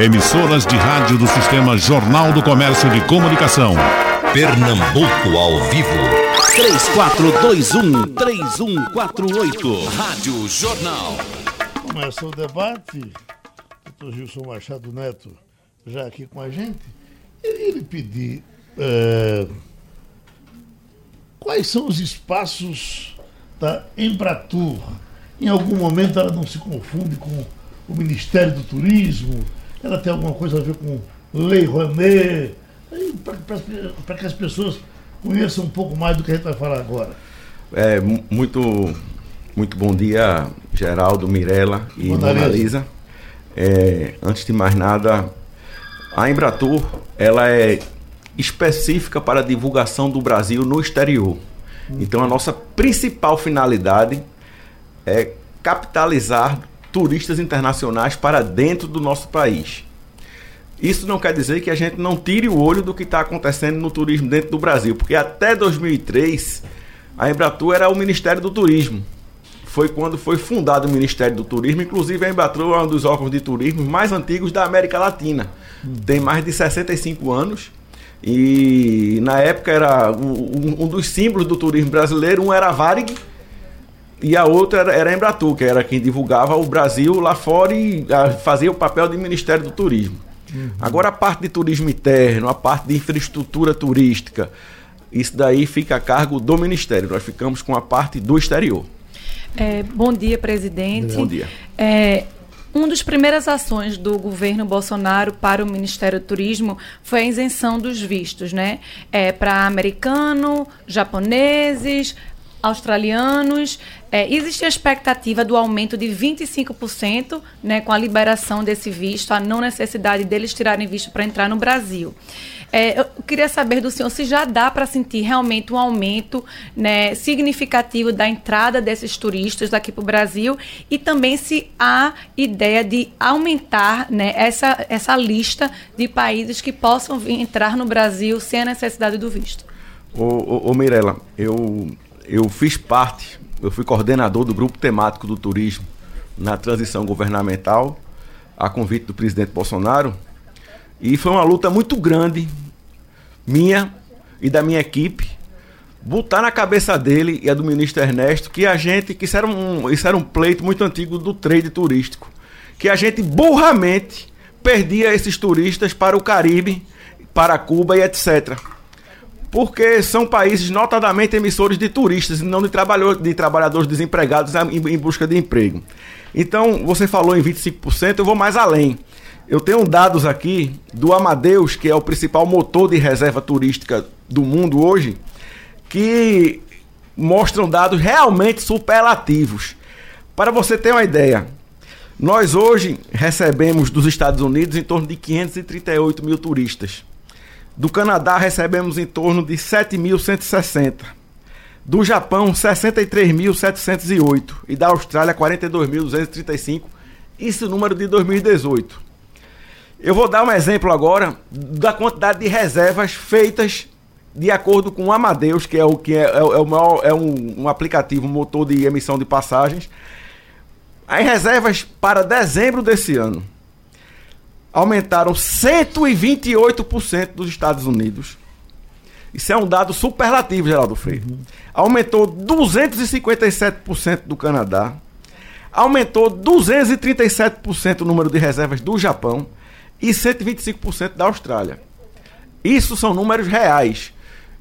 Emissoras de rádio do Sistema Jornal do Comércio de Comunicação. Pernambuco ao vivo. 3421-3148. Rádio Jornal. Começa o debate. Doutor Gilson Machado Neto já aqui com a gente. Ia lhe pedir é, quais são os espaços da Embratur. Em algum momento ela não se confunde com o Ministério do Turismo, ela tem alguma coisa a ver com Lei Rouanet, para que as pessoas conheçam um pouco mais do que a gente vai falar agora. É, muito, muito bom dia, Geraldo, Mirella e Mona Lisa. É, antes de mais nada, a Embratur ela é específica para a divulgação do Brasil no exterior. Então a nossa principal finalidade é capitalizar turistas internacionais para dentro do nosso país. Isso não quer dizer que a gente não tire o olho do que está acontecendo no turismo dentro do Brasil, porque até 2003 a Embratur era o Ministério do Turismo. Foi quando foi fundado o Ministério do Turismo, inclusive a Embratur é um dos órgãos de turismo mais antigos da América Latina. Tem mais de 65 anos e na época era um, um dos símbolos do turismo brasileiro, um era a Varig e a outra era, era a Embratur, que era quem divulgava o Brasil lá fora e a, fazia o papel de Ministério do Turismo. Uhum. Agora a parte de turismo interno, a parte de infraestrutura turística, isso daí fica a cargo do Ministério. Nós ficamos com a parte do exterior. É, bom dia, presidente. Bom dia. É, uma das primeiras ações do governo Bolsonaro para o Ministério do Turismo foi a isenção dos vistos, né? É, para americano, japoneses, australianos. É, existe a expectativa do aumento de 25% né, com a liberação desse visto, a não necessidade deles tirarem visto para entrar no Brasil. É, eu queria saber do senhor se já dá para sentir realmente um aumento né, significativo da entrada desses turistas aqui para o Brasil e também se há ideia de aumentar né, essa, essa lista de países que possam vir, entrar no Brasil sem a necessidade do visto. Ô, ô, ô Mirella, eu, eu fiz parte, eu fui coordenador do grupo temático do turismo na transição governamental, a convite do presidente Bolsonaro, e foi uma luta muito grande minha e da minha equipe, botar na cabeça dele e a do ministro Ernesto que a gente, que isso era um, isso era um pleito muito antigo do trade turístico, que a gente burramente perdia esses turistas para o Caribe, para Cuba e etc. Porque são países notadamente emissores de turistas e não de, trabalhador, de trabalhadores desempregados em, em busca de emprego. Então, você falou em 25%, eu vou mais além. Eu tenho dados aqui do Amadeus, que é o principal motor de reserva turística do mundo hoje, que mostram dados realmente superlativos. Para você ter uma ideia, nós hoje recebemos dos Estados Unidos em torno de 538 mil turistas. Do Canadá recebemos em torno de 7.160. Do Japão, 63.708. E da Austrália, 42.235. Isso número de 2018. Eu vou dar um exemplo agora da quantidade de reservas feitas de acordo com o Amadeus, que é o que é, é, é maior, é um, um, aplicativo motor de emissão de passagens. As reservas para dezembro desse ano aumentaram 128% dos Estados Unidos. Isso é um dado superlativo, Geraldo Freire. Uhum. Aumentou 257% do Canadá. Aumentou 237% o número de reservas do Japão e 125% da Austrália. Isso são números reais.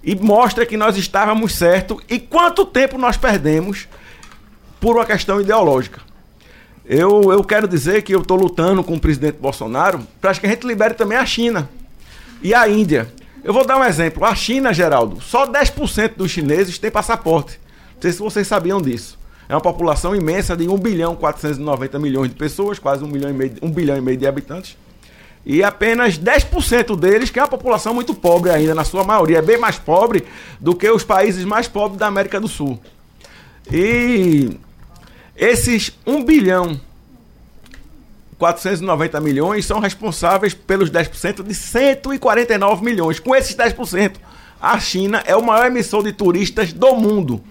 E mostra que nós estávamos certos e quanto tempo nós perdemos por uma questão ideológica. Eu, eu quero dizer que eu estou lutando com o presidente Bolsonaro para que a gente libere também a China e a Índia. Eu vou dar um exemplo. A China, Geraldo, só 10% dos chineses têm passaporte. Não sei se vocês sabiam disso. É uma população imensa de 1 bilhão 490 milhões de pessoas, quase 1, milhão e meio, 1 bilhão e meio de habitantes e apenas 10% deles, que é uma população muito pobre ainda, na sua maioria, é bem mais pobre do que os países mais pobres da América do Sul. E esses 1 bilhão 490 milhões são responsáveis pelos 10% de 149 milhões. Com esses 10%, a China é o maior emissor de turistas do mundo.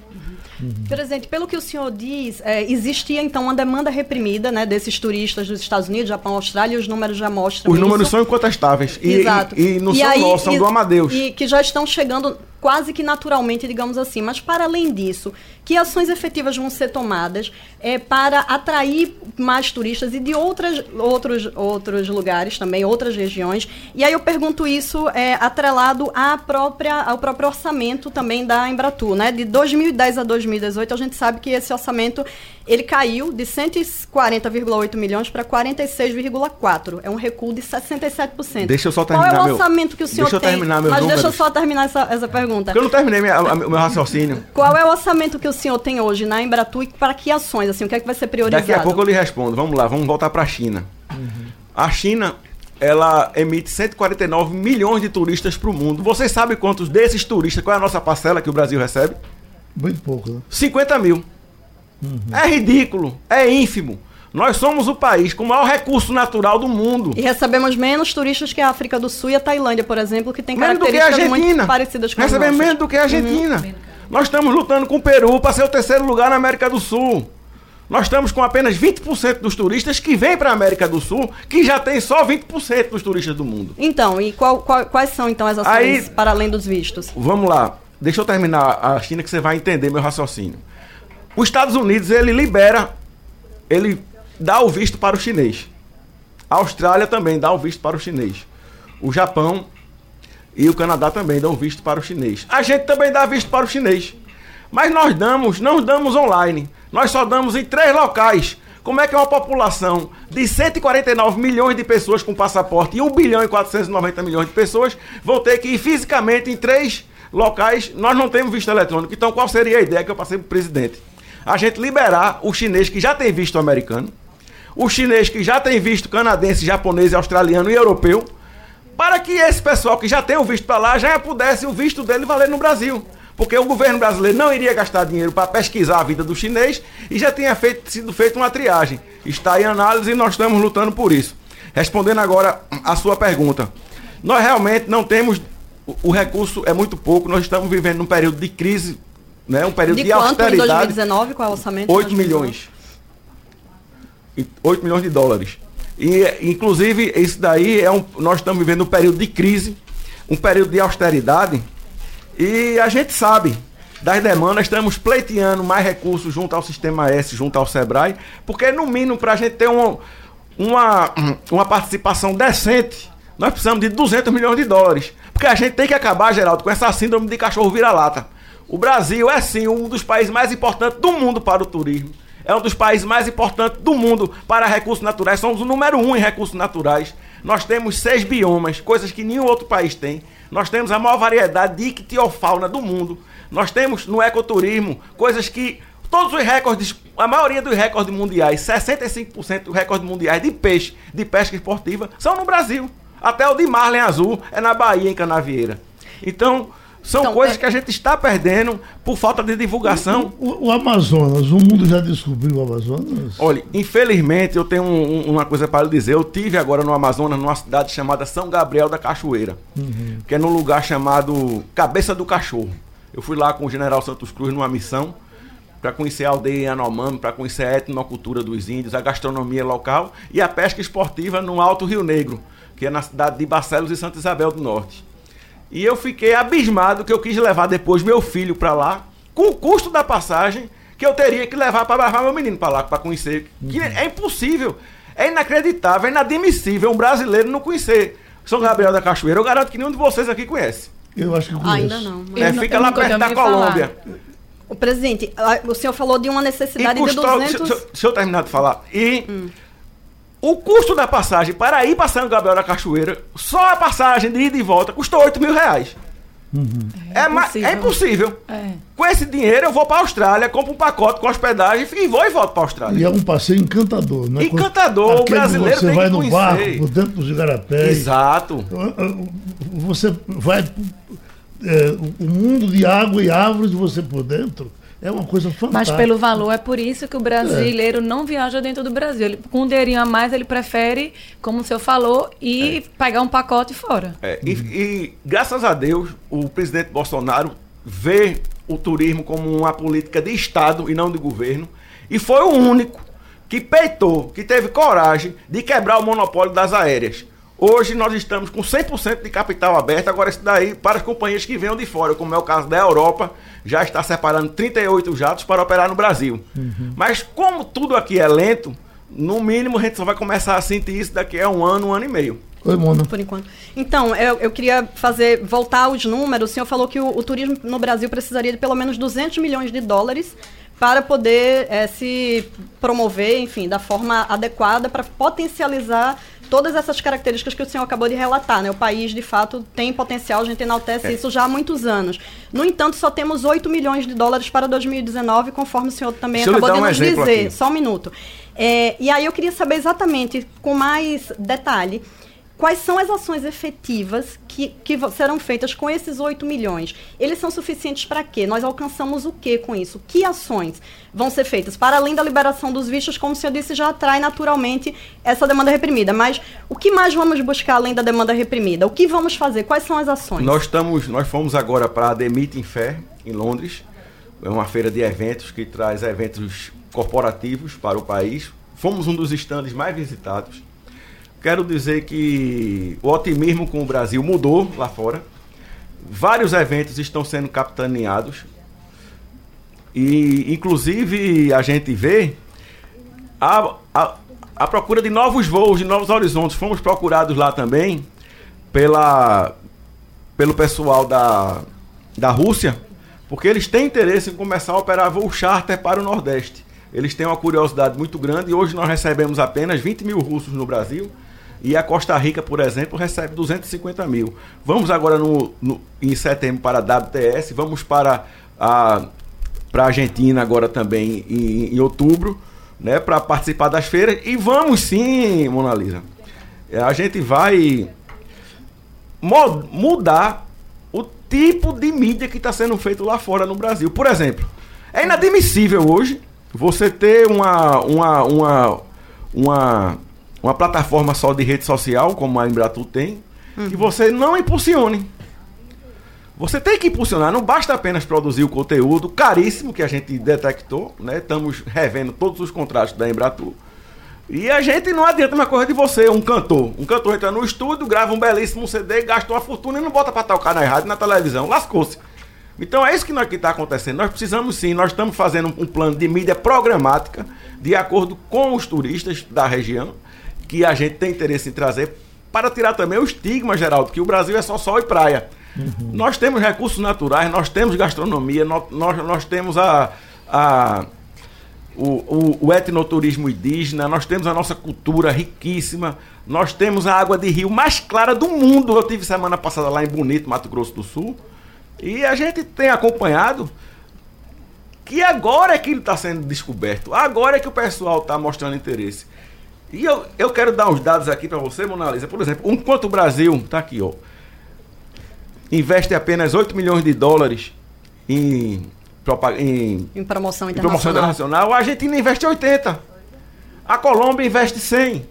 Presidente, pelo que o senhor diz, é, existia então uma demanda reprimida né, desses turistas dos Estados Unidos, Japão, Austrália, e os números já mostram Os isso. números são incontestáveis. E, Exato. e, e não E são aí, nossos, são e- do Amadeus. E que já estão chegando quase que naturalmente, digamos assim. Mas, para além disso, que ações efetivas vão ser tomadas é, para atrair mais turistas e de outras, outros, outros lugares também, outras regiões? E aí eu pergunto isso é, atrelado à própria, ao próprio orçamento também da Embratur. Né? De 2010 a 2018, a gente sabe que esse orçamento ele caiu de 140,8 milhões para 46,4. É um recuo de 67%. Deixa eu só Qual é terminar o meu- orçamento que o senhor deixa eu tem? terminar meus Mas deixa eu números. só terminar essa, essa pergunta. Porque eu não terminei minha- a- o meu raciocínio. Qual é o orçamento que o senhor tem hoje na Embratur e para que ações? Assim, o que é que vai ser priorizado? Daqui a pouco eu lhe respondo. Vamos lá, vamos voltar para a China. A China, ela emite 149 milhões de turistas para o mundo. Vocês sabem quantos desses turistas, qual é a nossa parcela que o Brasil recebe? Bem pouco, né? 50 mil. É ridículo, é ínfimo. Nós somos o país com o maior recurso natural do mundo. E recebemos menos turistas que a África do Sul e a Tailândia, por exemplo, que tem Menos que características Argentina. muito parecidas com Recebemos menos do que a Argentina. Nós estamos lutando com o Peru para ser o terceiro lugar na América do Sul. Nós estamos com apenas 20% dos turistas que vêm para a América do Sul, que já tem só 20% dos turistas do mundo. Então, e qual- qual- quais são então as ações Aí- para além dos vistos? Vamos lá. Deixa eu terminar a China que você vai entender meu raciocínio. Os Estados Unidos, ele libera, ele dá o visto para o chinês. A Austrália também dá o visto para o chinês. O Japão e o Canadá também dão visto para o chinês. A gente também dá visto para o chinês. Mas nós damos, não damos online. Nós só damos em três locais. Como é que uma população de 149 milhões de pessoas com passaporte e 1 bilhão e 490 milhões de pessoas vão ter que ir fisicamente em três locais? Nós não temos visto eletrônico. Então qual seria a ideia que eu passei para o presidente? A gente liberar o chinês que já tem visto americano, o chinês que já tem visto canadense, japonês, australiano e europeu, para que esse pessoal que já tem o visto para lá já pudesse o visto dele valer no Brasil. Porque o governo brasileiro não iria gastar dinheiro para pesquisar a vida do chinês e já tinha feito, sido feita uma triagem. Está em análise e nós estamos lutando por isso. Respondendo agora a sua pergunta. Nós realmente não temos. o- recurso é muito pouco, nós estamos vivendo num período de crise, né? um período De de, quanto em austeridade. 2019? Qual é o orçamento? de 8 2019? milhões. E 8 milhões de dólares. E, inclusive, isso daí é um. Nós estamos vivendo um período de crise, um período de austeridade, e a gente sabe das demandas, estamos pleiteando mais recursos junto ao Sistema S, junto ao SEBRAE, porque, no mínimo, para a gente ter um- uma, uma participação decente, nós precisamos de 200 milhões de dólares. Porque a gente tem que acabar, Geraldo, com essa síndrome de cachorro vira-lata. O Brasil é, sim, um dos países mais importantes do mundo para o turismo. É um dos países mais importantes do mundo para recursos naturais. Somos o número um em recursos naturais. Nós temos seis biomas, coisas que nenhum outro país tem. Nós temos a maior variedade de ictiofauna do mundo. Nós temos no ecoturismo coisas que todos os recordes, a maioria dos recordes mundiais, 65% dos recordes mundiais de peixe, de pesca esportiva, são no Brasil. Até o de Marlin Azul é na Bahia, em Canavieira. Então, são Então, coisas é- que a gente está perdendo por falta de divulgação. O, o Amazonas, o mundo já descobriu o Amazonas? Olha, infelizmente eu tenho um- um- uma coisa para lhe dizer. Eu tive agora no Amazonas, numa cidade chamada São Gabriel da Cachoeira, que é num lugar chamado Cabeça do Cachorro. Eu fui lá com o General Santos Cruz numa missão para conhecer a aldeia Yanomami, para conhecer a etnocultura dos índios, a gastronomia local e a pesca esportiva no Alto Rio Negro, que é na cidade de Barcelos e Santa Isabel do Norte. E eu fiquei abismado que eu quis levar depois meu filho para lá, com o custo da passagem que eu teria que levar para levar meu menino para lá, para conhecer. Que é impossível, é inacreditável, é inadmissível um brasileiro não conhecer São Gabriel da Cachoeira. Eu garanto que nenhum de vocês aqui conhece. Eu acho que conheço. Ainda não. mas- É, não- fica eu lá perto da falar. Colômbia. O presidente, o senhor falou de uma E necessidade de custou, 200... deixa, deixa- deixa eu terminar de falar. E o custo da passagem para ir para São Gabriel da Cachoeira, só a passagem de ida e volta, custou 8 mil reais. É, ma- impossível. é impossível. É. Com esse dinheiro eu vou para a Austrália, compro um pacote com hospedagem e vou e volto para a E Austrália. é um passeio encantador, né? Encantador, o Aquele que brasileiro Você tem vai que no conhecer. barco, por dentro dos igarapés. Exato. Você vai. é, o mundo de água e árvores de você por dentro é uma coisa Mas fantástica. pelo valor, é por isso que o brasileiro não viaja dentro do Brasil. Ele, com um dinheirinho a mais, ele prefere, como o senhor falou, ir pegar um pacote fora. É, e, e, graças a Deus, o presidente Bolsonaro vê o turismo como uma política de Estado e não de governo. E foi o único que peitou, que teve coragem de quebrar o monopólio das aéreas. Hoje nós estamos com 100% de capital aberto, agora isso daí para as companhias que venham de fora, como é o caso da Europa, já está separando 38 jatos para operar no Brasil. Mas como tudo aqui é lento, no mínimo a gente só vai começar a sentir isso daqui a um ano, um ano e meio. Oi, Mona. Por enquanto. Então, eu, eu queria fazer voltar aos números. O senhor falou que o, o turismo no Brasil precisaria de pelo menos 200 milhões de dólares para poder eh, se promover, enfim, da forma adequada para potencializar todas essas características que o senhor acabou de relatar. Né? O país, de fato, tem potencial, a gente enaltece É. isso já há muitos anos. No entanto, só temos 8 milhões de dólares para 2019, conforme o senhor também acabou de um nos dizer. aqui. Só um minuto. É, e aí eu queria saber exatamente, com mais detalhe, quais são as ações efetivas que, que serão feitas com esses 8 milhões. Eles são suficientes para quê? Nós alcançamos o quê com isso? Que ações vão ser feitas? Para além da liberação dos vistos, como o senhor disse, já atrai naturalmente essa demanda reprimida. Mas o que mais vamos buscar além da demanda reprimida? O que vamos fazer? Quais são as ações? Nós estamos, nós fomos agora para a The Meeting Fair em Londres. É uma feira de eventos que traz eventos corporativos para o país. Fomos um dos estandes mais visitados. Quero dizer que o otimismo com o Brasil mudou lá fora. Vários eventos estão sendo capitaneados. E, inclusive, a gente vê a, a, a procura de novos voos, de novos horizontes. Fomos procurados lá também pela, pelo pessoal da, da Rússia, porque eles têm interesse em começar a operar voo charter para o Nordeste. Eles têm uma curiosidade muito grande e hoje nós recebemos apenas 20 mil russos no Brasil e a Costa Rica, por exemplo, recebe 250 mil. Vamos agora no, no- em setembro para a WTS, vamos para a para a Argentina agora também em, em outubro, né, para participar das feiras e vamos sim, Mona Lisa. É, A gente vai mudar o tipo de mídia que está sendo feito lá fora no Brasil. Por exemplo, é inadmissível hoje você ter uma, uma, uma, uma, uma plataforma só de rede social, como a Embratur tem, e você não impulsione. Você tem que impulsionar, não basta apenas produzir o conteúdo caríssimo que a gente detectou, né? Estamos revendo todos os contratos da Embratur. E a gente não adianta uma coisa de você, um cantor. Um cantor entra no estúdio, grava um belíssimo CD, gasta uma fortuna e não bota pra tocar na rádio, na televisão. Lascou-se. Então é isso que está acontecendo. Nós precisamos sim, nós estamos fazendo um plano de mídia programática de acordo com os turistas da região, que a gente tem interesse em trazer para tirar também o estigma, Geraldo, que o Brasil é só sol e praia. Nós temos recursos naturais, nós temos gastronomia, nós, nós, nós temos a, a, o, o, o etnoturismo indígena, nós temos a nossa cultura riquíssima, nós temos a água de rio mais clara do mundo. Eu tive semana passada lá em Bonito, Mato Grosso do Sul, e a gente tem acompanhado que agora é que ele está sendo descoberto, agora é que o pessoal está mostrando interesse. E eu, eu quero dar uns dados aqui para você, Mona Lisa. Por exemplo, enquanto o Brasil, está aqui, ó, investe apenas 8 milhões de dólares em, em Em promoção em promoção internacional. internacional, a Argentina investe 80. A Colômbia investe 100.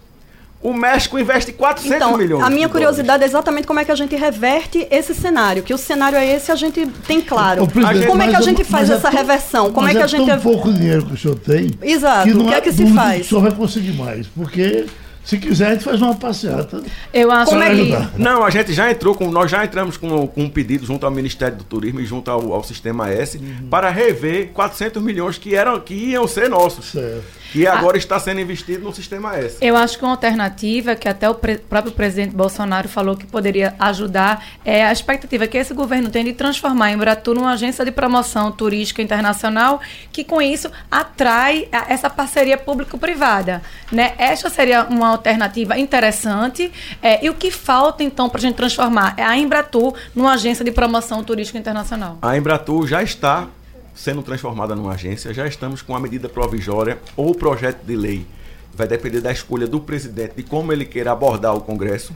O México investe 400 Então, milhões. a minha de curiosidade é exatamente como é que a gente reverte esse cenário. Que o cenário é esse, a gente tem claro. Como é que a mas gente é- faz é essa tão- reversão? Como é que a gente... tão pouco dinheiro que o senhor tem. Exato, não o que há é que se faz? o senhor vai conseguir mais. Porque se quiser, a gente faz uma passeata. Eu acho Como é que-. Não, a gente já entrou com. Nós já entramos com, com um pedido junto ao Ministério do Turismo e junto ao, ao Sistema S para rever 400 milhões que, eram, que iam ser nossos. Certo. Que agora está sendo investido no Sistema S. Eu acho que uma alternativa que até o pre- próprio presidente Bolsonaro falou que poderia ajudar é a expectativa que esse governo tem de transformar a Embratur numa agência de promoção turística internacional que com isso atrai a- essa parceria público-privada. Né? Esta seria uma alternativa interessante. é, e o que falta então para a gente transformar é a Embratur numa agência de promoção turística internacional? A Embratur já está sendo transformada numa agência, já estamos com a medida provisória ou projeto de lei. Vai depender da escolha do presidente, de como ele queira abordar o Congresso.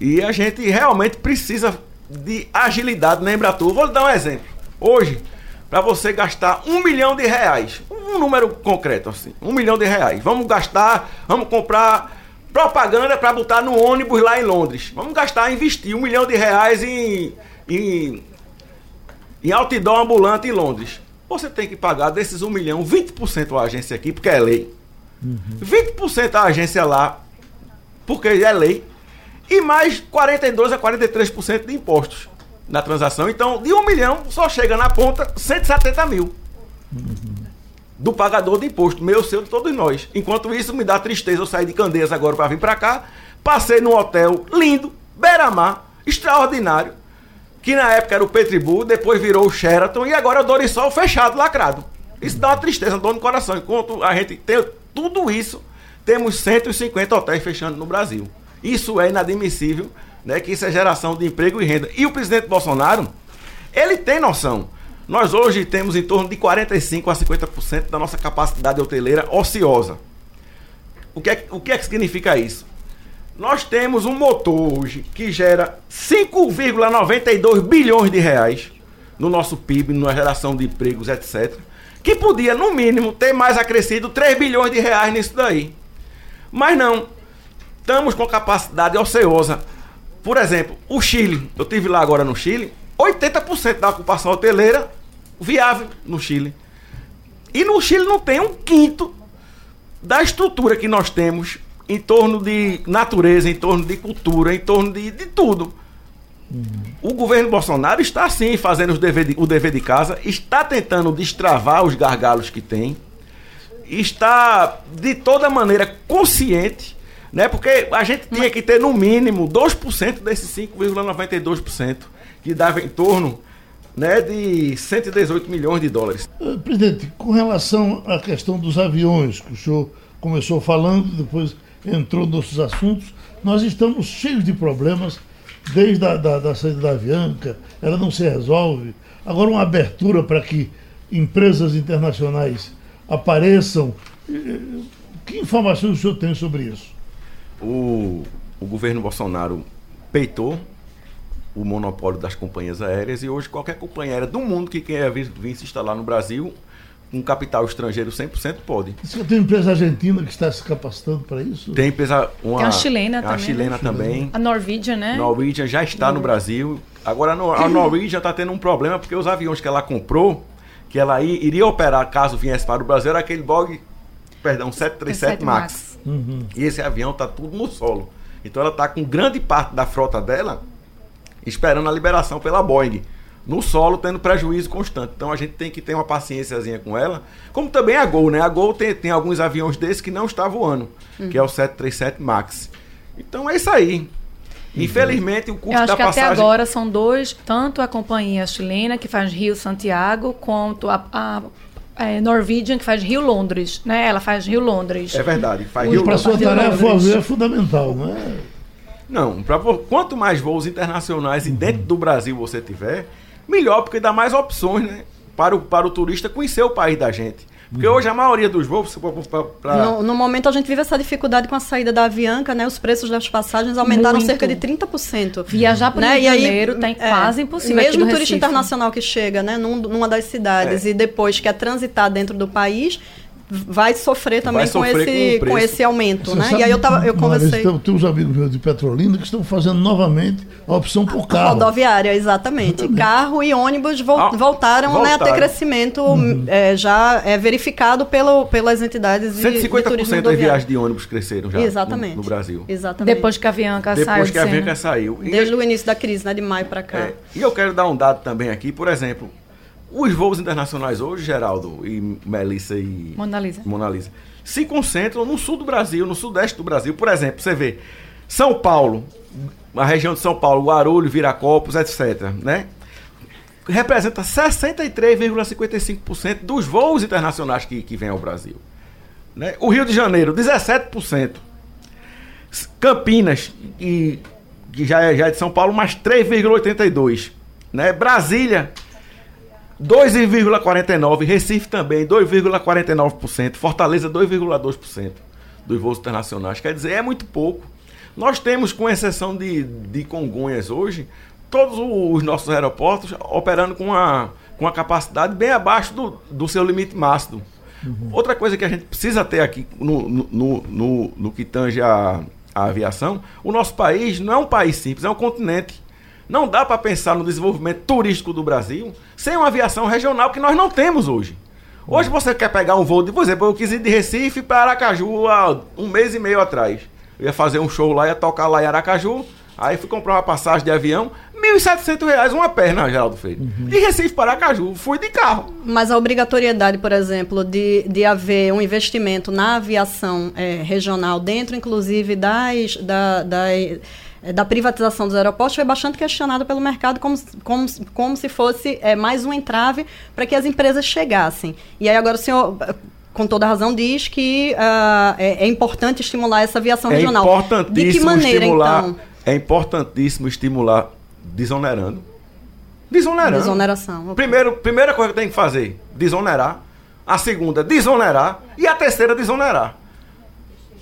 E a gente realmente precisa de agilidade na Embratur. Vou dar um exemplo. Hoje, para você gastar um milhão de reais, um número concreto assim, um milhão de reais, vamos gastar, vamos comprar propaganda para botar no ônibus lá em Londres. Vamos gastar, investir um milhão de reais em, em em outdoor ambulante em Londres. Você tem que pagar desses 1 milhão, 20% a agência aqui, porque é lei. 20% a agência lá, porque é lei. E mais 42% a 43% de impostos na transação. Então, de 1 milhão, só chega na ponta 170 mil. Do pagador de imposto, meu, seu, de todos nós. Enquanto isso, me dá tristeza eu sair de Candeias agora para vir para cá. Passei num hotel lindo, beira-mar, extraordinário que na época era o Petribu, depois virou o Sheraton e agora é o Dorisol fechado, lacrado. Isso dá uma tristeza, dor no coração. Enquanto a gente tem tudo isso, temos 150 hotéis fechando no Brasil. Isso é inadmissível, né? Que isso é geração de emprego e renda. E o presidente Bolsonaro, ele tem noção. Nós hoje temos em torno de 45 a 50% da nossa capacidade hoteleira ociosa. O que, é, o que é que significa isso? Nós temos um motor hoje que gera 5,92 bilhões de reais no nosso PIB, na geração de empregos, etc. Que podia, no mínimo, ter mais acrescido 3 bilhões de reais nisso daí. Mas não. Estamos com capacidade ociosa. Por exemplo, o Chile, eu tive lá agora no Chile, 80% da ocupação hoteleira viável no Chile. E no Chile não tem um quinto da estrutura que nós temos em torno de natureza, em torno de cultura, em torno de, de tudo. O governo Bolsonaro está sim fazendo os dever de, o dever de casa, está tentando destravar os gargalos que tem, está de toda maneira consciente, né? Porque a gente tinha que ter no mínimo 2% desses 5,92%, que dava em torno né, de 118 milhões de dólares. Uh, presidente, com relação à questão dos aviões, que o senhor começou falando, depois entrou nos assuntos, nós estamos cheios de problemas desde a da, da saída da Avianca, ela não se resolve. Agora uma abertura para que empresas internacionais apareçam. Que informações o senhor tem sobre isso? O, o governo Bolsonaro peitou o monopólio das companhias aéreas e hoje qualquer companhia aérea do mundo que queira vir, vir se instalar no Brasil um capital estrangeiro 100% pode. Você tem empresa argentina que está se capacitando para isso? Tem empresa uma, tem a chilena a também. chilena né? também. A Norwegian, né? Norwegian já está no Brasil. Agora a Norwegian está tendo um problema porque os aviões que ela comprou, que ela iria operar caso viesse para o Brasil, era aquele Bog, perdão, 737 Max. Max. Uhum. E esse avião está tudo no solo. Então ela está com grande parte da frota dela esperando a liberação pela Boeing no solo tendo prejuízo constante. Então a gente tem que ter uma paciênciazinha com ela. Como também a Gol, né? A Gol tem, tem alguns aviões desses que não está voando, uhum. que é o 737 MAX. Então é isso aí. Uhum. Infelizmente, o custo Eu acho da que passagem... até agora são dois, tanto a companhia chilena, que faz Rio-Santiago, quanto a, a é, Norwegian, que faz Rio-Londres, né? Ela faz Rio-Londres. É verdade, faz Rio-Londres. Para a sua tarefa é fundamental, não é? Não, pra, quanto mais voos internacionais e dentro do Brasil você tiver, melhor, porque dá mais opções, né? Para o, para o turista conhecer o país da gente. Porque uhum. hoje a maioria dos voos. Pra, pra... No, no, momento a gente vive essa dificuldade com a saída da Avianca, né? Os preços das passagens aumentaram Muito. cerca de 30%. Viajar para o né? Rio de Janeiro está é, quase impossível. Mesmo o turista internacional que chega, né, num, numa das cidades é. e depois quer transitar dentro do país, vai sofrer também vai sofrer com, esse, com, com, esse aumento, Você né? Sabe, e aí eu, tava, eu conversei... Tem, tem uns amigos meus de Petrolina que estão fazendo novamente a opção por carro. Rodoviária, exatamente. Carro e ônibus vo ah, voltaram, voltaram, Né, a ter crescimento uhum. é, já é verificado pelo, pelas entidades de, 150% das viagens de ônibus cresceram já exatamente. No, no, Brasil. Exatamente. Depois que a Avianca saiu. Depois que a Avianca saiu. Desde e, o início da crise, né, de maio para cá. É, e eu quero dar um dado também aqui, por exemplo, os voos internacionais hoje, Geraldo e Melissa e Mona Lisa. Mona Lisa, se concentram no sul do Brasil, no sudeste do Brasil. Por exemplo, você vê São Paulo, a região de São Paulo, Guarulhos, Viracopos, etc. Né? Representa 63,55% dos voos internacionais que, que vêm ao Brasil. Né? O Rio de Janeiro, 17%. Campinas, que, que já, é, já é de São Paulo, mais 3,82%. Né? Brasília, 2,49%. Recife também, 2,49%. Fortaleza, 2,2% dos voos internacionais. Quer dizer, é muito pouco. Nós temos, com exceção de, de Congonhas hoje, todos os nossos aeroportos operando com a, com a capacidade bem abaixo do, do seu limite máximo. Uhum. Outra coisa que a gente precisa ter aqui no, no, no, no que tange a, a aviação, o nosso país não é um país simples, é um continente. Não dá para pensar no desenvolvimento turístico do Brasil sem uma aviação regional que nós não temos hoje. Hoje você quer pegar um voo de, por exemplo, eu quis ir de Recife para Aracaju há um mês e meio atrás. Eu ia fazer um show lá, ia tocar lá em Aracaju. Aí fui comprar uma passagem de avião, 1.700 reais uma perna, Geraldo Freire. De Recife para Aracaju, fui de carro. Mas a obrigatoriedade, por exemplo, de, de haver um investimento na aviação eh, regional, dentro inclusive das, da, da, eh, da privatização dos aeroportos, foi bastante questionada pelo mercado como, como, como se fosse eh, mais um entrave para que as empresas chegassem. E aí agora o senhor, eh, com toda razão, diz que ah, é, é importante estimular essa aviação É regional. importantíssimo de que maneira, estimular. então? É importantíssimo estimular desonerando. Desonerando. Desoneração. ok. Primeiro, primeira coisa que tem que fazer, desonerar. A segunda, desonerar. E a terceira, desonerar.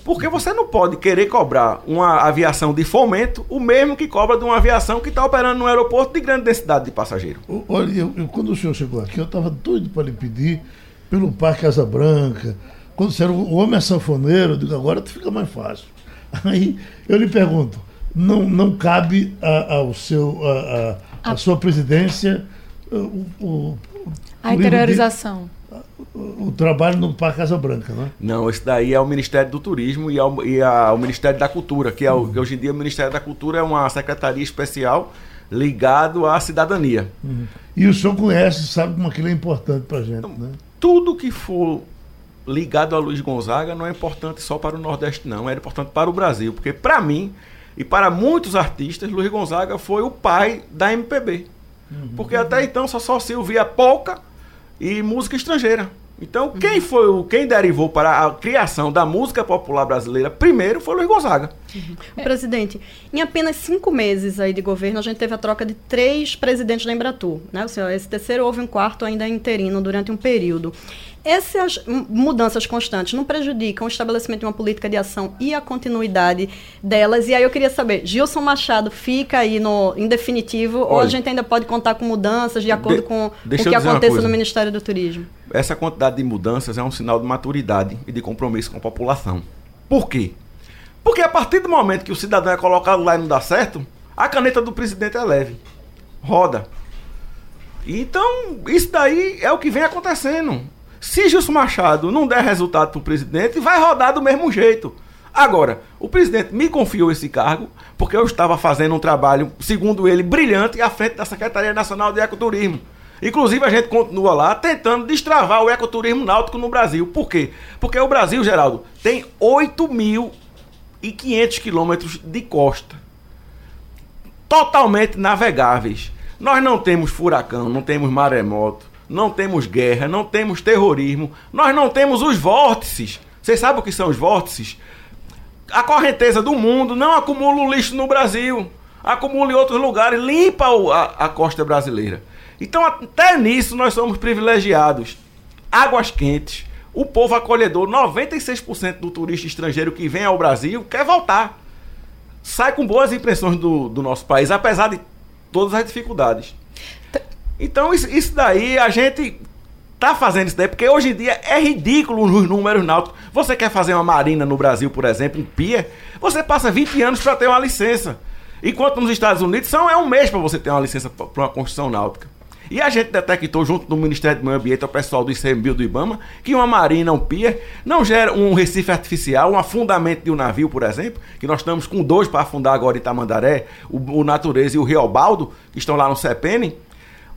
Porque você não pode querer cobrar uma aviação de fomento o mesmo que cobra de uma aviação que está operando num aeroporto de grande densidade de passageiro. Olha, eu, eu- quando o senhor chegou aqui, eu estava doido para lhe pedir pelo Parque Casa Branca. Quando disseram o homem é sanfoneiro, eu digo, agora fica mais fácil. Aí eu lhe pergunto, não, não cabe a- ao seu, a, a- a sua presidência uh, o, o, A interiorização. O trabalho no Parque Casa Branca, né? Não, esse daí é o Ministério do Turismo e, ao- e a- o Ministério da Cultura, que, é o, que hoje em dia o Ministério da Cultura é uma secretaria especial ligado à cidadania. E o senhor conhece, sabe como aquilo é importante para gente, né? Tudo que for ligado a Luiz Gonzaga não é importante só para o Nordeste, não. É importante para o Brasil. Porque, para mim e para muitos artistas, Luiz Gonzaga foi o pai da MPB. Porque até então só só se ouvia polca e música estrangeira. Então, quem foi o quem derivou para a criação da música popular brasileira primeiro foi Luiz Gonzaga. Presidente, em apenas cinco meses aí de governo, a gente teve a troca de três presidentes da Embratur. Né? Ou seja, esse terceiro houve um quarto ainda interino durante um período. Essas mudanças constantes não prejudicam o estabelecimento de uma política de ação e a continuidade delas? E aí eu queria saber, Gilson Machado fica aí no, em definitivo ou a Olha, gente ainda pode contar com mudanças de acordo de- com, com o que aconteça no Ministério do Turismo? Essa quantidade de mudanças é um sinal de maturidade e de compromisso com a população. Por quê? Porque a partir do momento que o cidadão é colocado lá e não dá certo, a caneta do presidente é leve. Roda. Então, isso daí é o que vem acontecendo. Se Gilson Machado não der resultado para o presidente, vai rodar do mesmo jeito. Agora, o presidente me confiou esse cargo porque eu estava fazendo um trabalho, segundo ele, brilhante à frente da Secretaria Nacional de Ecoturismo. Inclusive, a gente continua lá tentando destravar o ecoturismo náutico no Brasil. Por quê? Porque o Brasil, Geraldo, tem 8.500 quilômetros de costa totalmente navegáveis. Nós não temos furacão, não temos maremoto, não temos guerra, não temos terrorismo, nós não temos os vórtices. Vocês sabem o que são os vórtices? A correnteza do mundo não acumula o lixo no Brasil, acumula em outros lugares, limpa a, a costa brasileira. Então, até nisso, nós somos privilegiados. Águas quentes, o povo acolhedor, 96% do turista estrangeiro que vem ao Brasil quer voltar sai com boas impressões do, do nosso país, apesar de todas as dificuldades. Então, isso, isso daí, a gente tá fazendo isso daí, porque hoje em dia é ridículo os números náuticos. Você quer fazer uma marina no Brasil, por exemplo, um pier, você passa 20 anos para ter uma licença. Enquanto nos Estados Unidos são é um mês para você ter uma licença para uma construção náutica. E a gente detectou junto do Ministério do Meio Ambiente, ao pessoal do ICMBio do IBAMA, que uma marina, um pier, não gera um recife artificial, um afundamento de um navio, por exemplo, que nós estamos com dois para afundar agora em Tamandaré, o, o Natureza e o Riobaldo, que estão lá no CEPEN.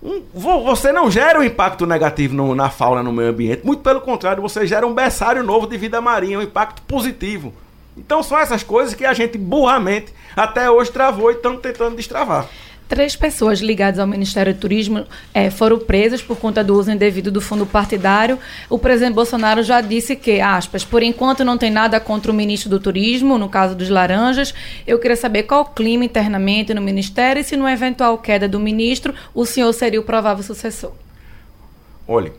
Um- vo- você não gera um impacto negativo no- na fauna, no meio ambiente. Muito pelo contrário, você gera um berçário novo de vida marinha, um impacto positivo. Então são essas coisas que a gente burramente até hoje travou e estamos tentando destravar. Três pessoas ligadas ao Ministério do Turismo eh, foram presas por conta do uso indevido do fundo partidário. O presidente Bolsonaro já disse que, aspas, por enquanto não tem nada contra o ministro do Turismo, no caso dos laranjas. Eu queria saber qual o clima internamente no Ministério e se, numa eventual queda do ministro, o senhor seria o provável sucessor. Olha,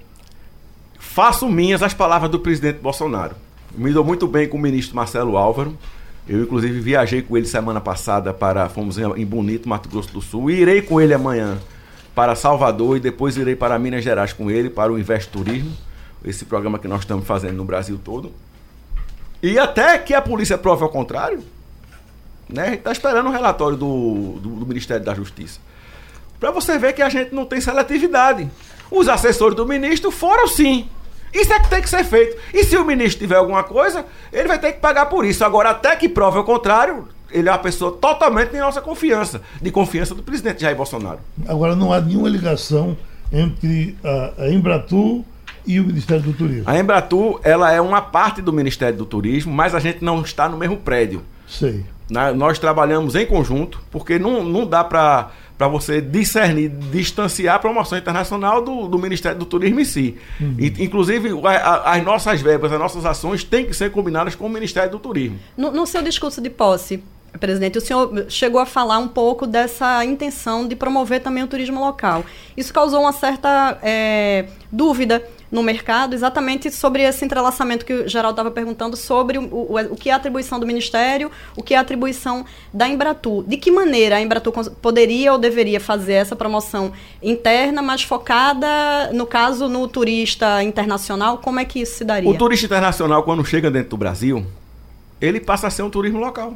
faço minhas as palavras do presidente Bolsonaro. Me dou muito bem com o ministro Marcelo Álvaro. Eu, inclusive, viajei com ele semana passada para. Fomos em Bonito, Mato Grosso do Sul. Irei com ele amanhã para Salvador e depois irei para Minas Gerais com ele, para o Invest Turismo, esse programa que nós estamos fazendo no Brasil todo. E até que a polícia prove ao contrário, Né? A gente está esperando o relatório do, do, do Ministério da Justiça. Para você ver que a gente não tem seletividade. Os assessores do ministro foram sim. Isso é que tem que ser feito. E se o ministro tiver alguma coisa, ele vai ter que pagar por isso. Agora, até que prove o contrário, ele é uma pessoa totalmente de nossa confiança, de confiança do presidente Jair Bolsonaro. Agora não há nenhuma ligação entre a, a Embratur e o Ministério do Turismo. A Embratur, ela é uma parte do Ministério do Turismo, mas a gente não está no mesmo prédio. Sei. Na- nós trabalhamos em conjunto, porque não, não dá para você discernir, distanciar a promoção internacional do, do Ministério do Turismo em si. E, inclusive, a- a- as nossas verbas, as nossas ações têm que ser combinadas com o Ministério do Turismo. No, no seu discurso de posse, presidente, o senhor chegou a falar um pouco dessa intenção de promover também o turismo local. Isso causou uma certa é, dúvida no mercado, exatamente sobre esse entrelaçamento que o Geraldo estava perguntando sobre o, o, o que é a atribuição do Ministério, o que é a atribuição da Embratur. De que maneira a Embratur poderia ou deveria fazer essa promoção interna, mas focada, no caso, no turista internacional? Como é que isso se daria? O turista internacional, quando chega dentro do Brasil, ele passa a ser um turismo local.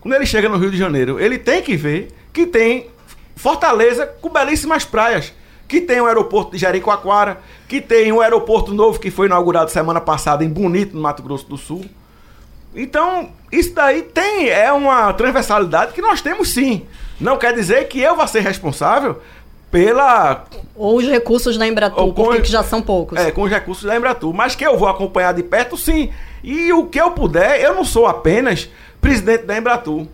Quando ele chega no Rio de Janeiro, ele tem que ver que tem Fortaleza com belíssimas praias, que tem o aeroporto de Jericoacoara, que tem um aeroporto novo que foi inaugurado semana passada em Bonito, no Mato Grosso do Sul. Então, isso daí tem é uma transversalidade que nós temos sim. Não quer dizer que eu vá ser responsável pela Ou os recursos da Embratur, com- porque que já são poucos. é, com os recursos da Embratur. Mas que eu vou acompanhar de perto, sim. E o que eu puder, eu não sou apenas presidente da Embratur.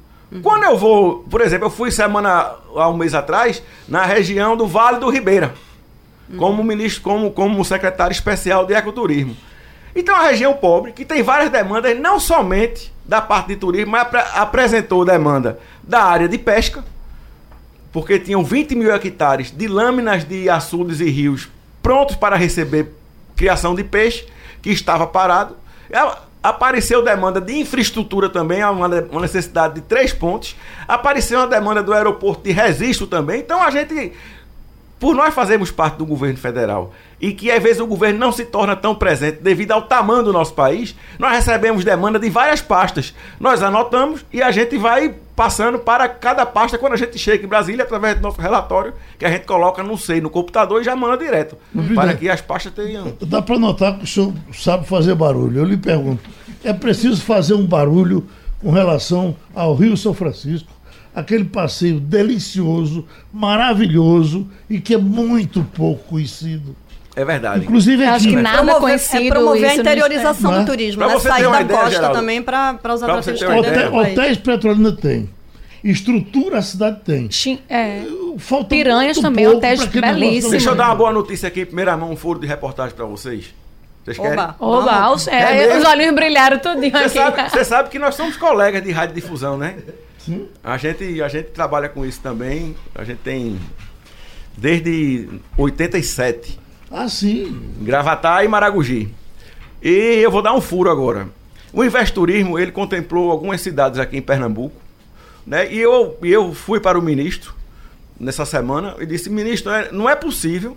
Quando eu vou, por exemplo, eu fui semana, há um mês atrás, na região do Vale do Ribeira, como ministro, como, como secretário especial de ecoturismo. Então, é uma região pobre, que tem várias demandas, não somente da parte de turismo, mas apre- apresentou demanda da área de pesca, porque tinham 20 mil hectares de lâminas de açudes e rios prontos para receber criação de peixe, que estava parado. A- Apareceu demanda de infraestrutura também, uma, uma necessidade de três pontos. Apareceu uma demanda do aeroporto de registro também. Então a gente, por nós fazermos parte do governo federal e que às vezes o governo não se torna tão presente devido ao tamanho do nosso país, nós recebemos demanda de várias pastas. Nós anotamos e a gente vai passando para cada pasta quando a gente chega em Brasília através do nosso relatório que a gente coloca no SEI, no computador e já manda direto. Mas, Para que as pastas tenham. Dá para notar que o senhor sabe fazer barulho. Eu lhe pergunto, é preciso fazer um barulho com relação ao Rio São Francisco, aquele passeio delicioso, maravilhoso e que é muito pouco conhecido. É verdade. Inclusive acho aqui. que nada promover, conhecido é promover a interiorização do turismo, né? Sair uma da ideia, costa Geraldo. também para os atrativos Hotel, hotéis Petrolina tem. Estrutura a cidade tem. Chi- é. Falta Piranhas também, hotéis belíssimos. Deixa eu dar uma boa notícia aqui, em primeira mão, um furo de reportagem para vocês. Vocês querem? Oba. Oba, os, é, É os olhinhos brilharam tudinho Você aqui. sabe, você sabe que nós somos colegas de rádio difusão, né? A gente, a gente trabalha com isso também. A gente tem desde 87, Ah, sim. em Gravatá e Maragogi. E eu vou dar um furo agora. O Investurismo, ele contemplou algumas cidades aqui em Pernambuco, né? E eu, eu fui para o ministro nessa semana e disse: "Ministro, não é- não é possível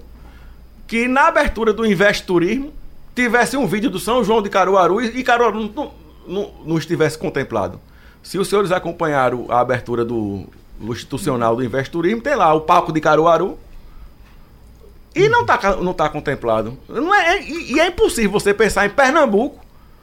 que na abertura do Investurismo tivesse um vídeo do São João de Caruaru e e Caruaru não, não, não estivesse contemplado. Se os senhores acompanharam a abertura do, do institucional do Investurismo, tem lá o palco de Caruaru e não está não tá contemplado. Não é, e, e é impossível você pensar em Pernambuco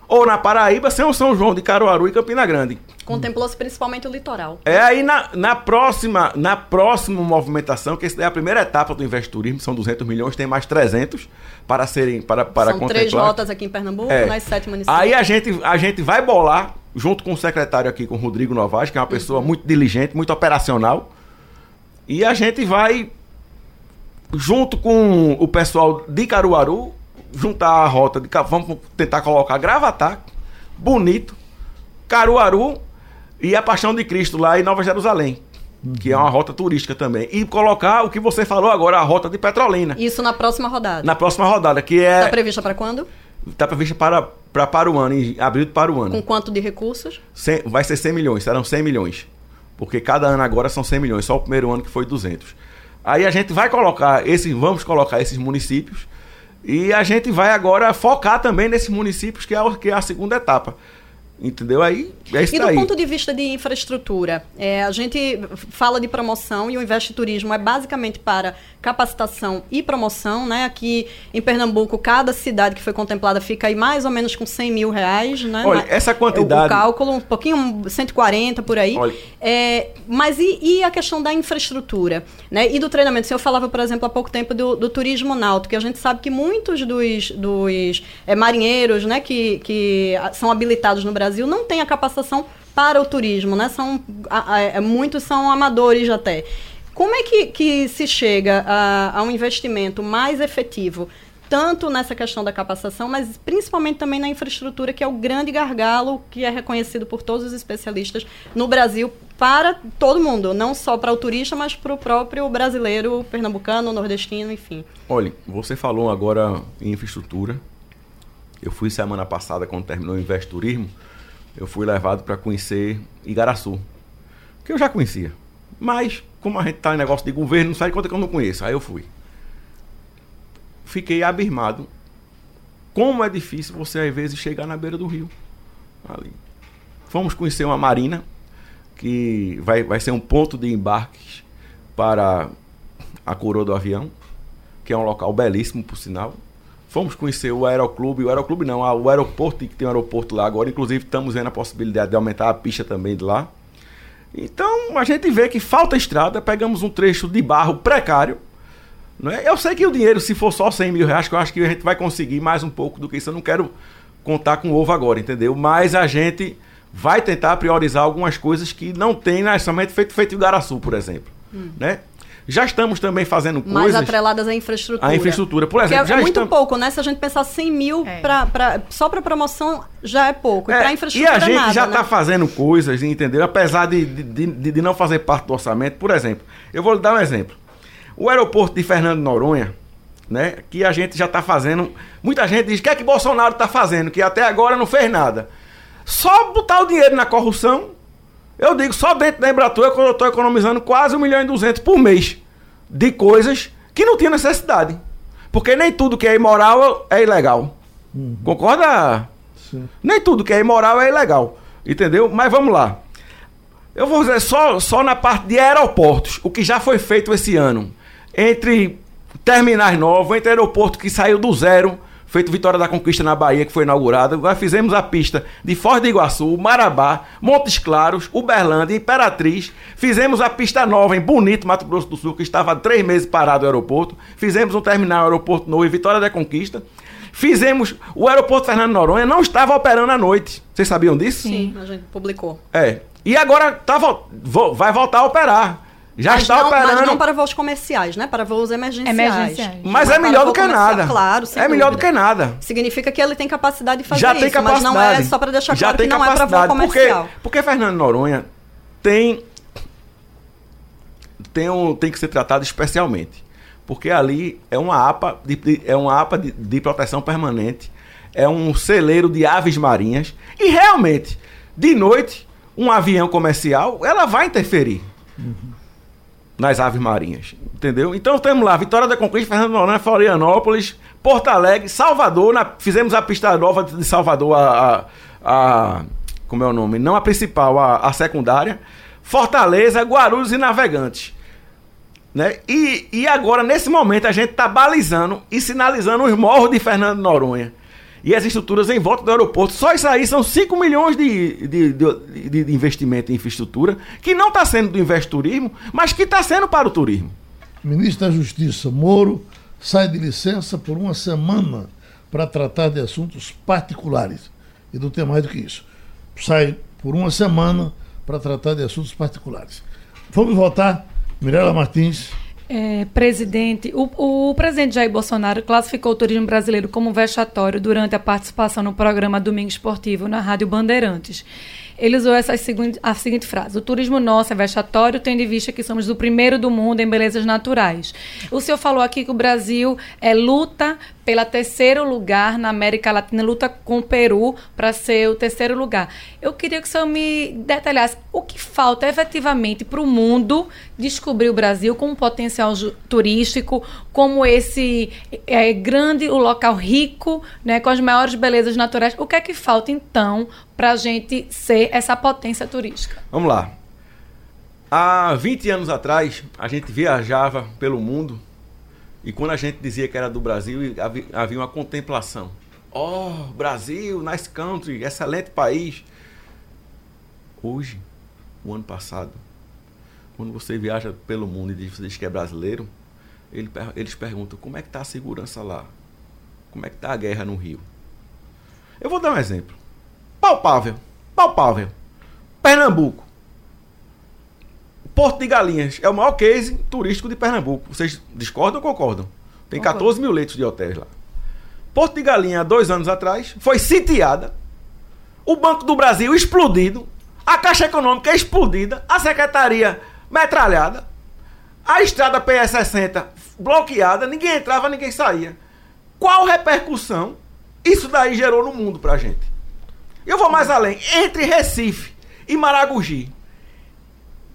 ou na Paraíba sem o São João de Caruaru e Campina Grande. Contemplou-se principalmente o litoral. É aí na, na próxima na próxima movimentação, que essa é a primeira etapa do Investurismo, são 200 milhões, tem mais 300 para serem para, para São contemplar. três rotas aqui em Pernambuco, É. nas sete municípios. Aí a gente, a gente vai bolar, junto com o secretário aqui, com o Rodrigo Novaes, que é uma pessoa muito diligente, muito operacional. E a gente vai, junto com o pessoal de Caruaru, juntar a rota de Vamos tentar colocar Gravatá, Bonito, Caruaru e a Paixão de Cristo lá em Nova Jerusalém. Que é uma rota turística também. E colocar o que você falou agora, a rota de Petrolina. Isso na próxima rodada. Na próxima rodada, que é. Está prevista para quando? Está prevista para, para Paruano, em abril de Paruano. Com quanto de recursos? Cem- vai ser 100 milhões, serão 100 milhões. Porque cada ano agora são 100 milhões, só o primeiro ano que foi 200. Aí a gente vai colocar esses, vamos colocar esses municípios e a gente vai agora focar também nesses municípios que é, o- que é a segunda etapa. Entendeu? Aí é isso E do daí. ponto de vista de infraestrutura, é, a gente fala de promoção e o Investe Turismo é basicamente para capacitação e promoção, né? Aqui em Pernambuco, cada cidade que foi contemplada fica aí mais ou menos com 100 mil reais, né? Olha, essa quantidade- O, o cálculo, um pouquinho, 140 por aí. Olha. É, mas e, e a questão da infraestrutura, né? E do treinamento? O senhor falava, por exemplo, há pouco tempo do, do turismo náutico, que a gente sabe que muitos dos, dos é, marinheiros, né, que, que são habilitados no Brasil não têm a capacitação para o turismo, né? São, a- a- é, muitos são amadores até. Como é que, que se chega a, a um investimento mais efetivo, tanto nessa questão da capacitação, mas principalmente também na infraestrutura, que é o grande gargalo que é reconhecido por todos os especialistas no Brasil para todo mundo, não só para o turista, mas para o próprio brasileiro, pernambucano, nordestino, enfim. Olha, você falou agora em infraestrutura. Eu fui semana passada, quando terminou o Invest Turismo, eu fui levado para conhecer Igaraçu, que eu já conhecia. Mas, como a gente está em negócio de governo, não sai de conta que eu não conheço. Aí eu fui. Fiquei abismado. Como é difícil você, às vezes, chegar na beira do rio. Ali. Fomos conhecer uma marina, que vai, vai ser um ponto de embarques para a coroa do avião que é um local belíssimo, por sinal. Fomos conhecer o aeroclube, o aeroclube não, ah, o aeroporto, que tem um aeroporto lá agora, inclusive estamos vendo a possibilidade de aumentar a pista também de lá. Então a gente vê que falta estrada, pegamos um trecho de barro precário. Não é? Eu sei que o dinheiro, se for só 100 mil reais, que eu acho que a gente vai conseguir mais um pouco do que isso. Eu não quero contar com ovo agora, entendeu? Mas a gente vai tentar priorizar algumas coisas que não tem na orçamento feito feito em Garaçu, por exemplo. Né? Já estamos também fazendo Mais coisas. atreladas à infraestrutura. A infraestrutura, por Porque exemplo, é, já é muito estamos- pouco, né? Se a gente pensar 100 mil É. pra, pra- só para promoção, já é pouco. E É, para e infraestrutura, a gente nada, já né? está fazendo coisas, entendeu? Apesar de, de, de- de não fazer parte do orçamento. Por exemplo, eu vou lhe dar um exemplo. O aeroporto de Fernando Noronha, né? Que a gente já está fazendo. Muita gente diz: o que é que Bolsonaro está fazendo? Que até agora não fez nada. Só botar o dinheiro na corrupção. Eu digo, só dentro da Embratur eu estou economizando quase 1 milhão e 200 por mês de coisas que não tinha necessidade. Porque nem tudo que é imoral é ilegal. Concorda? Sim. Nem tudo que é imoral é ilegal. Entendeu? Mas vamos lá. Eu vou dizer só, só na parte de aeroportos, o que já foi feito esse ano. Entre terminais novos, entre aeroporto que saiu do zero, feito Vitória da Conquista na Bahia, que foi inaugurada. Nós fizemos a pista de Foz do Iguaçu, Marabá, Montes Claros, Uberlândia, Imperatriz. Fizemos a pista nova em Bonito, Mato Grosso do Sul, que estava há três meses parado o aeroporto. Fizemos um terminal aeroporto novo em Vitória da Conquista. Fizemos. O aeroporto Fernando Noronha não estava operando à noite. Vocês sabiam disso? Sim, a gente publicou. É. E agora tá, vai voltar a operar. Já mas está não, operando. Mas não para voos comerciais, né? Para voos emergenciais. Emergenciais. Mas é melhor do que nada. Claro, É melhor do que nada. Significa que ele tem capacidade de fazer Já isso, tem capacidade. mas não é só para deixar Já claro tem que não é para voo capacidade, comercial. Porque, porque Fernando Noronha tem tem, um, tem que ser tratado especialmente. Porque ali é uma APA de, de- é uma APA de, de proteção permanente, é um celeiro de aves marinhas e realmente, de noite, um avião comercial, ela vai interferir nas aves marinhas, entendeu? Então temos lá Vitória da Conquista, Fernando Noronha, Florianópolis, Porto Alegre, Salvador, na- fizemos a pista nova de Salvador, a, a- a- como é o nome? Não a principal, a, a secundária, Fortaleza, Guarulhos e Navegantes. Né? E, e agora, nesse momento, a gente está balizando e sinalizando os morros de Fernando Noronha. E as estruturas em volta do aeroporto. Só isso aí são 5 milhões de, de, de- de- investimento em infraestrutura, que não está sendo do Investurismo, mas que está sendo para o turismo. Ministro da Justiça Moro sai de licença por uma semana para tratar de assuntos particulares. E não tem mais do que isso. Sai por uma semana para tratar de assuntos particulares. Vamos voltar. Mirela Martins. É, presidente, o, o presidente Jair Bolsonaro classificou o turismo brasileiro como vexatório durante a participação no programa Domingo Esportivo na Rádio Bandeirantes. Ele usou essa seguinte, a seguinte frase: O turismo nosso é vexatório, tendo em vista que somos o primeiro do mundo em belezas naturais. O senhor falou aqui que o Brasil é, luta pela terceiro lugar na América Latina, luta com o Peru para ser o terceiro lugar. Eu queria que o senhor me detalhasse o que falta efetivamente para o mundo descobrir o Brasil como potencial turístico, como esse é, grande, o local rico, né, com as maiores belezas naturais. O que é que falta, então, para a gente ser essa potência turística? Vamos lá. Há 20 anos atrás, a gente viajava pelo mundo e quando a gente dizia que era do Brasil, havi- havia uma contemplação. Oh, Brasil, nice country, excelente país. Hoje, o ano passado, quando você viaja pelo mundo e diz, que é brasileiro, eles perguntam como é que está a segurança lá? Como é que está a guerra no Rio? Eu vou dar um exemplo. Palpável. Palpável. Pernambuco. Porto de Galinhas é o maior case turístico de Pernambuco. Vocês discordam ou concordam? Tem 14 mil leitos de hotéis lá. Porto de Galinha, há dois anos atrás, foi sitiada. O Banco do Brasil explodido. A Caixa Econômica explodida. A Secretaria metralhada. A estrada PS60 bloqueada. Ninguém entrava, ninguém saía. Qual repercussão isso daí gerou no mundo pra gente? Eu vou mais além. Entre Recife e Maragogi,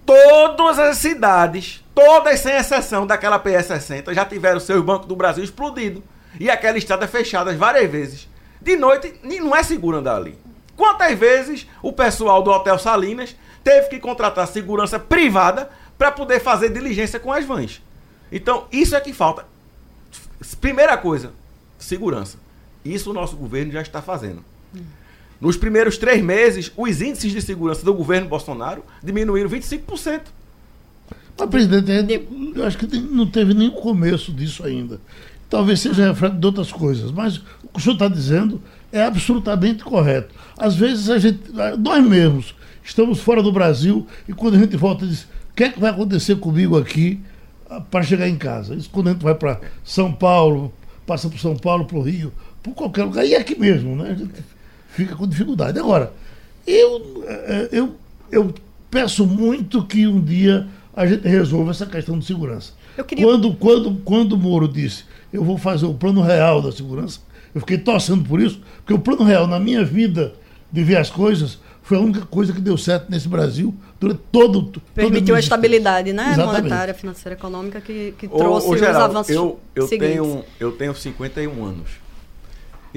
todas as cidades, todas sem exceção daquela PS60, já tiveram seus bancos do Brasil explodido. E aquela estrada fechada várias vezes. De noite, não é seguro andar ali. Quantas vezes o pessoal do Hotel Salinas teve que contratar segurança privada para poder fazer diligência com as vans? Então, isso é que falta. Primeira coisa, segurança. Isso o nosso governo já está fazendo. Nos primeiros três meses, os índices de segurança do governo Bolsonaro diminuíram 25%. Mas, presidente, é- eu acho que não teve nem começo disso ainda. Talvez seja reflexo de outras coisas, mas o que o senhor está dizendo é absolutamente correto. Às vezes a gente, nós mesmos, estamos fora do Brasil e quando a gente volta diz, o que é que vai acontecer comigo aqui ah, para chegar em casa? Isso quando a gente vai para São Paulo, passa por São Paulo, para o Rio, por qualquer lugar, e é aqui mesmo, né? A gente fica com dificuldade. Agora, eu, eh, eu, eu peço muito que um dia a gente resolva essa questão de segurança. Eu queria- Quando, quando, quando o Moro disse eu vou fazer o plano real da segurança, eu fiquei torcendo por isso, porque o plano real na minha vida de ver as coisas foi a única coisa que deu certo nesse Brasil durante todo Permitiu a estabilidade né, Exatamente. monetária, financeira, econômica que, que Ô, trouxe ô, os Geraldo, avanços eu, eu, seguintes. tenho, eu tenho 51 anos.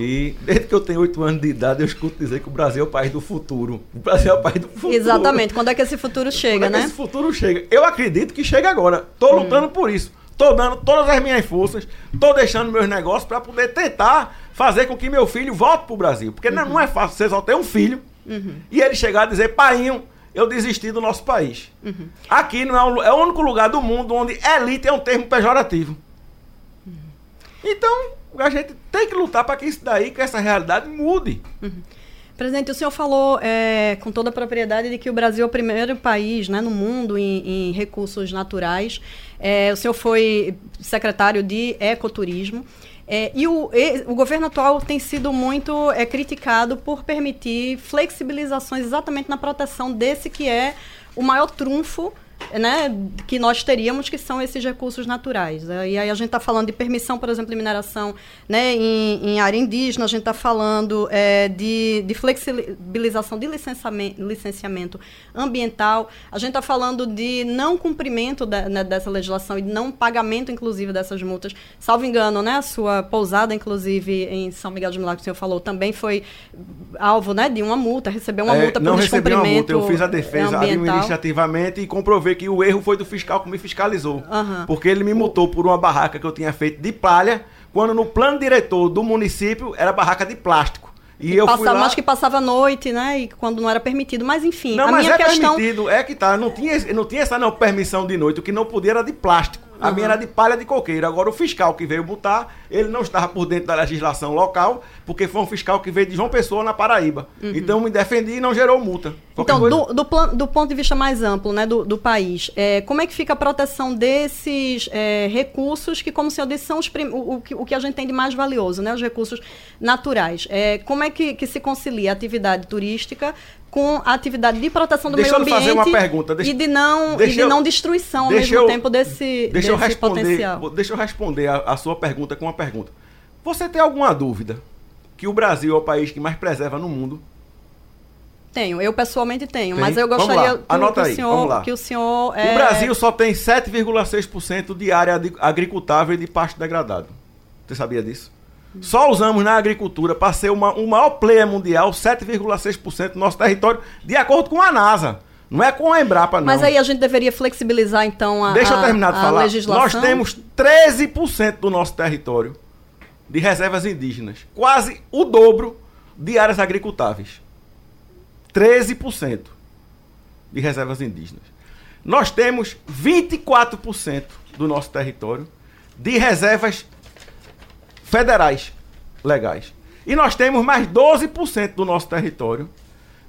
E desde que eu tenho 8 anos de idade, eu escuto dizer que o Brasil é o país do futuro. O Brasil é o país do futuro. Exatamente. Quando é que esse futuro chega, Quando é né? Esse futuro chega. Eu acredito que chega agora. Tô lutando por isso. Tô dando todas as minhas forças, tô deixando meus negócios para poder tentar fazer com que meu filho volte pro Brasil. Porque não- não é fácil você só ter um filho e ele chegar a dizer, painho, eu desisti do nosso país. Aqui não é, um é o único lugar do mundo onde elite é um termo pejorativo. Então, a gente tem que lutar para que isso daí, que essa realidade mude. Presidente, o senhor falou é, com toda a propriedade de que o Brasil é o primeiro país né, no mundo em, em recursos naturais. É, o senhor foi secretário de ecoturismo. É, e o, o governo atual tem sido muito é, criticado por permitir flexibilizações exatamente na proteção desse que é o maior trunfo né, que nós teríamos, que são esses recursos naturais. né? E aí a gente está falando de permissão, por exemplo, de mineração né, em, em área indígena, a gente está falando é, de, de flexibilização de licenciamento, licenciamento ambiental, a gente está falando de não cumprimento da- né, dessa legislação e de não pagamento, inclusive, dessas multas. Salvo engano, né, a sua pousada, inclusive, em São Miguel de Milagre, que o senhor falou, também foi alvo né, de uma multa, recebeu uma É, multa não por recebi uma descumprimento multa, eu fiz a defesa ambiental. administrativamente e comprovei que o erro foi do fiscal que me fiscalizou. Aham. Porque ele me multou por uma barraca que eu tinha feito de palha, quando no plano diretor do município era barraca de plástico. E eu fui Passava, lá... acho que passava à noite, né? E quando não era permitido. Mas enfim, Não, a mas minha é questão. permitido, é que tá, não tinha, não tinha essa não, permissão de noite, o que não podia era de plástico. A minha era de palha de coqueiro. Agora o fiscal que veio multar, ele não estava por dentro da legislação local, porque foi um fiscal que veio de João Pessoa, na Paraíba. Então eu me defendi e não gerou multa. Qualquer Então, coisa- do, do, plan- do ponto de vista mais amplo né, do, do país, é, como é que fica a proteção desses é, recursos que, como o senhor disse, são os prim- o, o que, o que a gente tem de mais valioso, né, os recursos naturais? É, como é que, que se concilia a atividade turística com a atividade de proteção do Deixa meio eu fazer ambiente uma pergunta, deixa- e de não, e de eu- não destruição ao mesmo eu- tempo desse, Deixa eu desse responder, potencial? deixa eu responder a, a sua pergunta com uma pergunta. Você tem alguma dúvida que o Brasil é o país que mais preserva no mundo? Tenho, eu pessoalmente tenho, Tem? mas eu gostaria que, anota que o aí, senhor, vamos lá. que o senhor O é, Brasil só tem 7,6% de área agricultável e de pasto degradado. Você sabia disso? Só usamos na agricultura para ser uma- o maior player mundial 7,6% do nosso território, de acordo com a NASA. Não é com a Embrapa, não. Mas aí a gente deveria flexibilizar então a, Deixa eu terminar de falar. legislação. Nós temos 13% do nosso território de reservas indígenas. Quase o dobro de áreas agricultáveis. 13% de reservas indígenas. Nós temos 24% do nosso território de reservas federais legais. E nós temos mais 12% do nosso território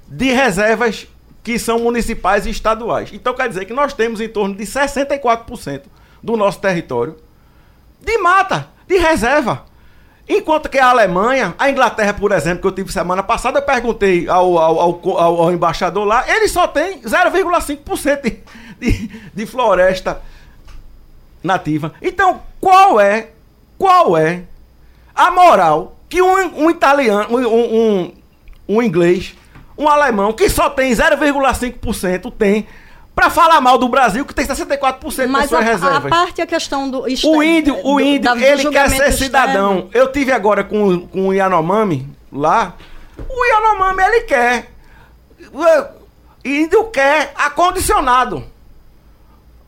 de reservas que são municipais e estaduais. Então quer dizer que nós temos em torno de 64% do nosso território de mata, de reserva. Enquanto que a Alemanha, a Inglaterra, por exemplo, que eu tive semana passada, eu perguntei ao, ao, ao, ao embaixador lá, ele só tem 0,5% de, de, de floresta nativa. Então, qual é, qual é a moral que um, um italiano, um, um, um- inglês, um alemão, que só tem 0,5% tem para falar mal do Brasil, que tem 64% das Mas suas a, a reservas? parte a questão do O índio, o do- índio, do ele quer ser externo. cidadão. Eu tive agora com, com o Yanomami lá. O Yanomami, ele quer. O índio quer acondicionado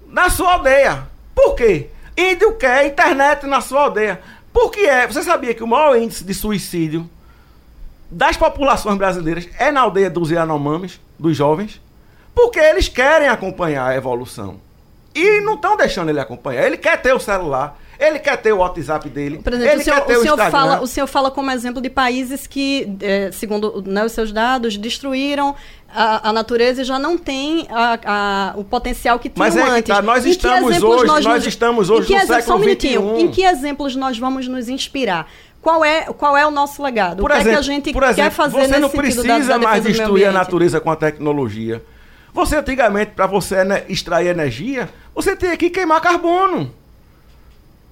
na sua aldeia. Por quê? Índio quer internet na sua aldeia. Por que é? Você sabia que o maior índice de suicídio das populações brasileiras é na aldeia dos Yanomamis, dos jovens? Porque eles querem acompanhar a evolução. E não estão deixando ele acompanhar. Ele quer ter o celular, ele quer ter o WhatsApp dele, Por exemplo, ele o senhor, quer ter o, o, senhor Instagram. fala, o senhor fala como exemplo de países que, eh, segundo né, os seus dados, destruíram a, a natureza e já não tem a- a- o potencial que tinham Mas é que antes. tá, nós que estamos hoje- nós nós estamos hoje que no exemplo- só um século. 21. Em que exemplos nós vamos nos inspirar? Qual é, qual é o nosso legado? Por o que exemplo, é que a gente exemplo, quer fazer você nesse não sentido precisa da, da mais destruir a natureza com a tecnologia. Você antigamente, para você né, extrair energia, você tinha que queimar carbono.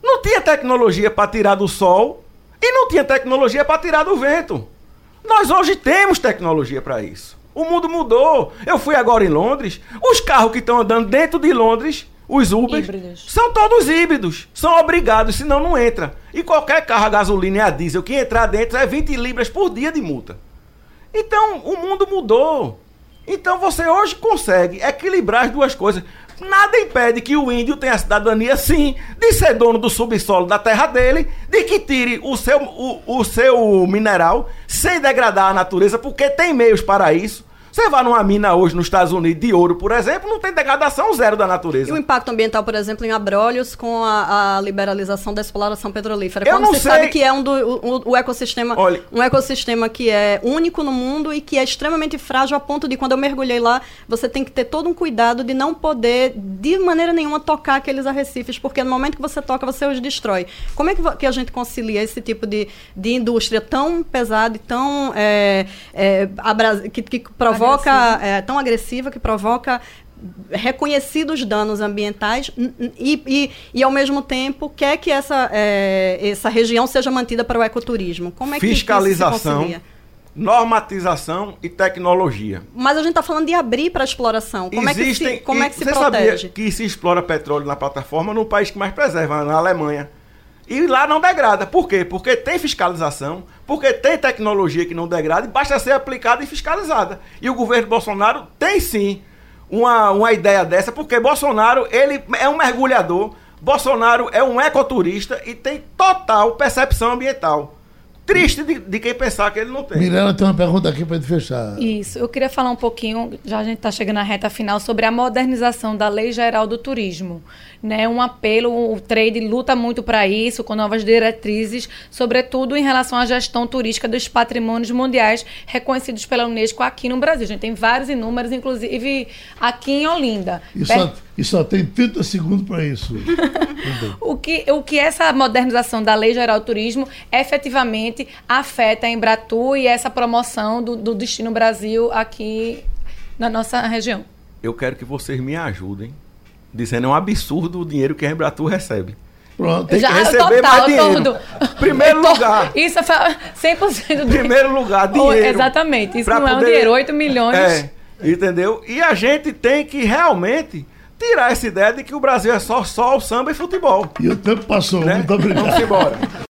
Não tinha tecnologia para tirar do sol e não tinha tecnologia para tirar do vento. Nós hoje temos tecnologia para isso. O mundo mudou. Eu fui agora em Londres. Os carros que estão andando dentro de Londres, os Híbridos. são todos híbridos. São obrigados, senão não entra. E qualquer carro a gasolina e a diesel que entrar dentro é 20 libras por dia de multa. Então, o mundo mudou. Então, você hoje consegue equilibrar as duas coisas. Nada impede que o índio tenha a cidadania, sim, de ser dono do subsolo da terra dele, de que tire o seu, o, o seu mineral sem degradar a natureza, porque tem meios para isso. Você vai numa mina hoje nos Estados Unidos de ouro, por exemplo, não tem degradação zero da E natureza. o impacto ambiental, por exemplo, em Abrolhos com a, a liberalização da exploração petrolífera. Eu Quando não você sei- sabe que é um, do, o, o ecossistema, Olha- um ecossistema que é único no mundo e que é extremamente frágil a ponto de, quando eu mergulhei lá, você tem que ter todo um cuidado de não poder, de maneira nenhuma, tocar aqueles arrecifes, porque no momento que você toca, você os destrói. Como é que, que a gente concilia esse tipo de, de indústria tão pesada e tão é, é, que, que provoca é, tão agressiva que provoca reconhecidos danos ambientais e, e, e, ao mesmo tempo quer que essa, é, essa região seja mantida para o ecoturismo. Como é que- que Fiscalização, normatização e tecnologia. Mas a gente está falando de abrir para a exploração. Como é que se, como é que se você protege? sabia que se explora petróleo na plataforma no país que mais preserva, na Alemanha. E lá não degrada. Por quê? Porque tem fiscalização, porque tem tecnologia que não degrada e basta ser aplicada e fiscalizada. E o governo Bolsonaro tem sim uma, uma ideia dessa, porque Bolsonaro ele é um mergulhador, Bolsonaro é um ecoturista e tem total percepção ambiental. Triste de, de quem pensar que ele não tem. Mirella tem uma pergunta aqui para gente fechar. Isso, eu queria falar um pouquinho, já a gente está chegando na reta final, sobre a modernização da Lei Geral do Turismo. Né? Um apelo, o trade luta muito para isso, com novas diretrizes, sobretudo em relação à gestão turística dos patrimônios mundiais reconhecidos pela Unesco aqui no Brasil. A gente tem vários e números, inclusive aqui em Olinda. E Per- só, e só tem 30 segundos para isso. O que, o que essa modernização da Lei Geral do Turismo efetivamente afeta a Embratur e essa promoção do, do Destino Brasil aqui na nossa região? eu quero que vocês me ajudem, dizendo é um absurdo o dinheiro que a Embratur recebe. Pronto. Tem Já, que receber total, mais dinheiro. todo. Primeiro To- lugar. Isso é fa- 100% do Primeiro lugar, dinheiro. Exatamente. Isso não é um poder- dinheiro. 8 milhões. É, entendeu? E a gente tem que realmente tirar essa ideia de que o Brasil é só, só o samba e futebol. E o tempo passou. Né? Muito obrigado. Vamos embora.